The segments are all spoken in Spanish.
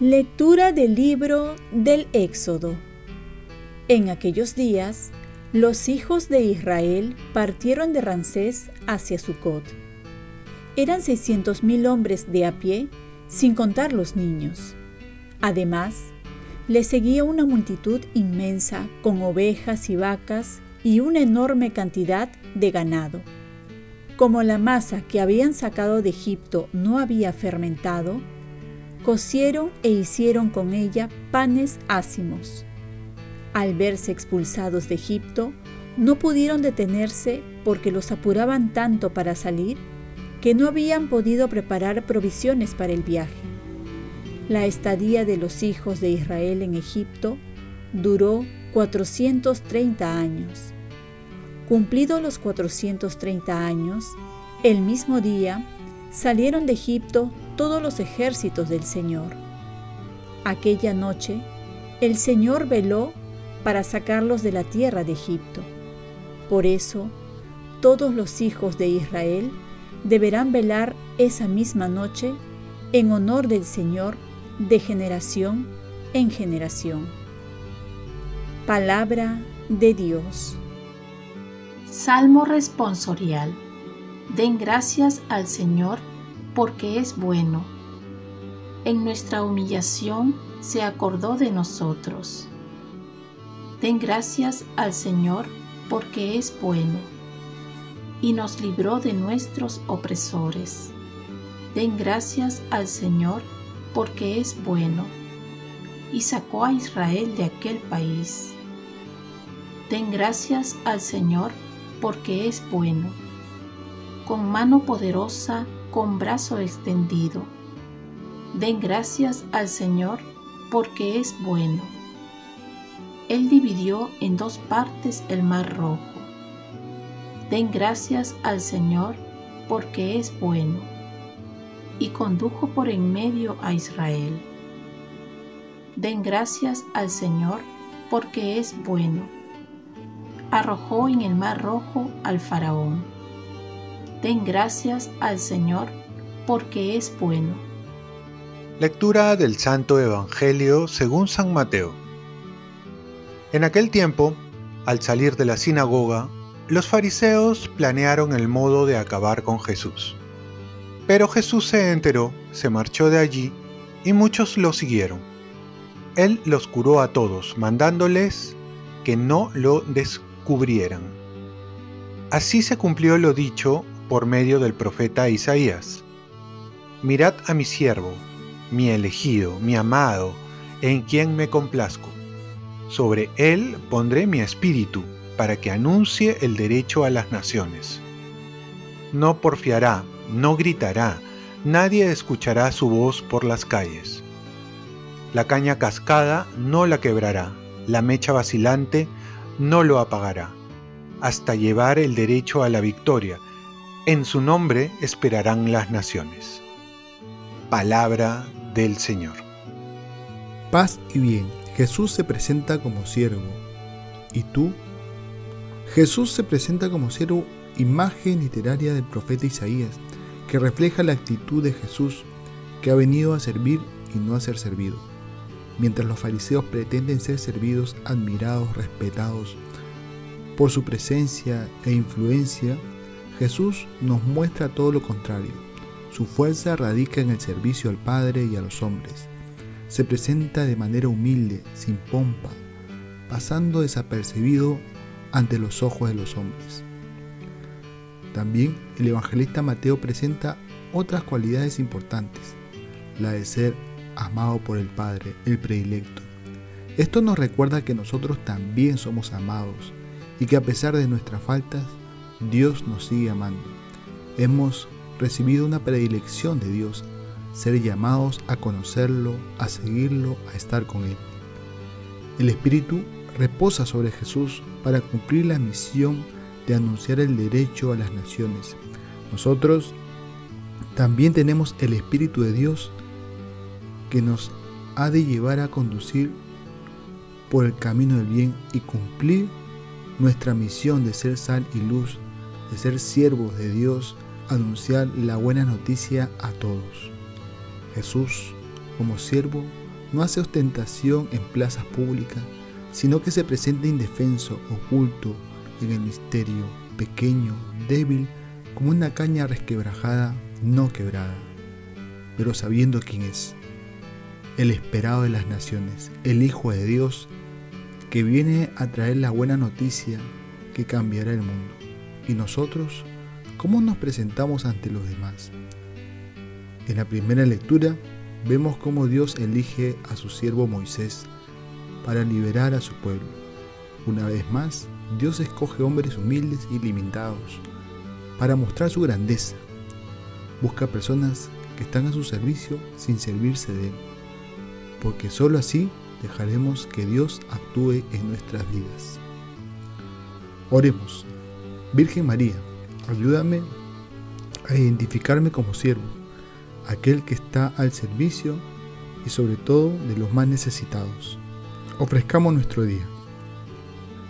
Lectura del libro del Éxodo. En aquellos días, los hijos de Israel partieron de Ramsés hacia Sucot. Eran seiscientos mil hombres de a pie, sin contar los niños. Además, les seguía una multitud inmensa con ovejas y vacas y una enorme cantidad de ganado. Como la masa que habían sacado de Egipto no había fermentado, cocieron e hicieron con ella panes ácimos. Al verse expulsados de Egipto, no pudieron detenerse porque los apuraban tanto para salir que no habían podido preparar provisiones para el viaje. La estadía de los hijos de Israel en Egipto duró 430 años. Cumplidos los 430 años, el mismo día salieron de Egipto todos los ejércitos del Señor. Aquella noche, el Señor veló para sacarlos de la tierra de Egipto. Por eso, todos los hijos de Israel deberán velar esa misma noche en honor del Señor de generación en generación. Palabra de Dios. Salmo responsorial. Den gracias al Señor porque es bueno. En nuestra humillación se acordó de nosotros. Den gracias al Señor porque es bueno y nos libró de nuestros opresores. Den gracias al Señor porque es bueno y sacó a Israel de aquel país. Den gracias al Señor porque es bueno. Con mano poderosa con brazo extendido. Den gracias al Señor porque es bueno. Él dividió en dos partes el mar rojo. Den gracias al Señor porque es bueno. Y condujo por en medio a Israel. Den gracias al Señor porque es bueno. Arrojó en el mar rojo al faraón Den gracias al Señor porque es bueno. Lectura del Santo Evangelio según San Mateo. En aquel tiempo, al salir de la sinagoga, los fariseos planearon el modo de acabar con Jesús. Pero Jesús se enteró, se marchó de allí y muchos lo siguieron. Él los curó a todos, mandándoles que no lo descubrieran. Así se cumplió lo dicho por medio del profeta Isaías. Mirad a mi siervo, mi elegido, mi amado, en quien me complazco. Sobre él pondré mi espíritu, para que anuncie el derecho a las naciones. No porfiará, no gritará, nadie escuchará su voz por las calles. La caña cascada no la quebrará, la mecha vacilante no lo apagará, hasta llevar el derecho a la victoria, en su nombre esperarán las naciones. Palabra del Señor. Paz y bien. Jesús se presenta como siervo. ¿Y tú? Jesús se presenta como siervo, imagen literaria del profeta Isaías, que refleja la actitud de Jesús, que ha venido a servir y no a ser servido. Mientras los fariseos pretenden ser servidos, admirados, respetados por su presencia e influencia, Jesús nos muestra todo lo contrario. Su fuerza radica en el servicio al Padre y a los hombres. Se presenta de manera humilde, sin pompa, pasando desapercibido ante los ojos de los hombres. También el evangelista Mateo presenta otras cualidades importantes, la de ser amado por el Padre, el predilecto. Esto nos recuerda que nosotros también somos amados y que a pesar de nuestras faltas, Dios nos sigue amando. Hemos recibido una predilección de Dios, ser llamados a conocerlo, a seguirlo, a estar con Él. El Espíritu reposa sobre Jesús para cumplir la misión de anunciar el derecho a las naciones. Nosotros también tenemos el Espíritu de Dios que nos ha de llevar a conducir por el camino del bien y cumplir nuestra misión de ser sal y luz, de ser siervos de Dios, anunciar la buena noticia a todos. Jesús, como siervo, no hace ostentación en plazas públicas, sino que se presenta indefenso, oculto, en el misterio, pequeño, débil, como una caña resquebrajada, no quebrada, pero sabiendo quién es, el esperado de las naciones, el Hijo de Dios, que viene a traer la buena noticia que cambiará el mundo. Y nosotros, ¿cómo nos presentamos ante los demás? En la primera lectura vemos cómo Dios elige a su siervo Moisés para liberar a su pueblo. Una vez más, Dios escoge hombres humildes y limitados para mostrar su grandeza. Busca personas que están a su servicio sin servirse de Él, porque sólo así dejaremos que Dios actúe en nuestras vidas. Oremos. Virgen María, ayúdame a identificarme como siervo, aquel que está al servicio y sobre todo de los más necesitados. Ofrezcamos nuestro día.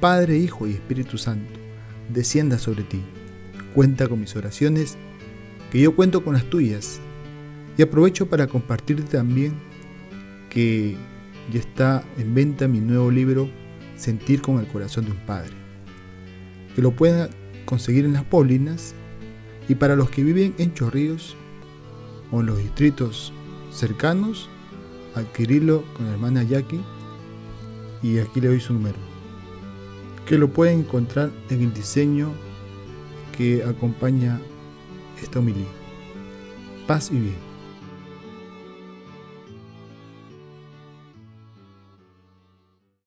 Padre, Hijo y Espíritu Santo, descienda sobre ti. Cuenta con mis oraciones, que yo cuento con las tuyas. Y aprovecho para compartirte también que ya está en venta mi nuevo libro, Sentir con el corazón de un padre. Que lo pueden conseguir en las Polinas y para los que viven en Chorrillos o en los distritos cercanos, adquirirlo con la hermana Jackie y aquí le doy su número. Que lo pueden encontrar en el diseño que acompaña esta homilía. Paz y bien.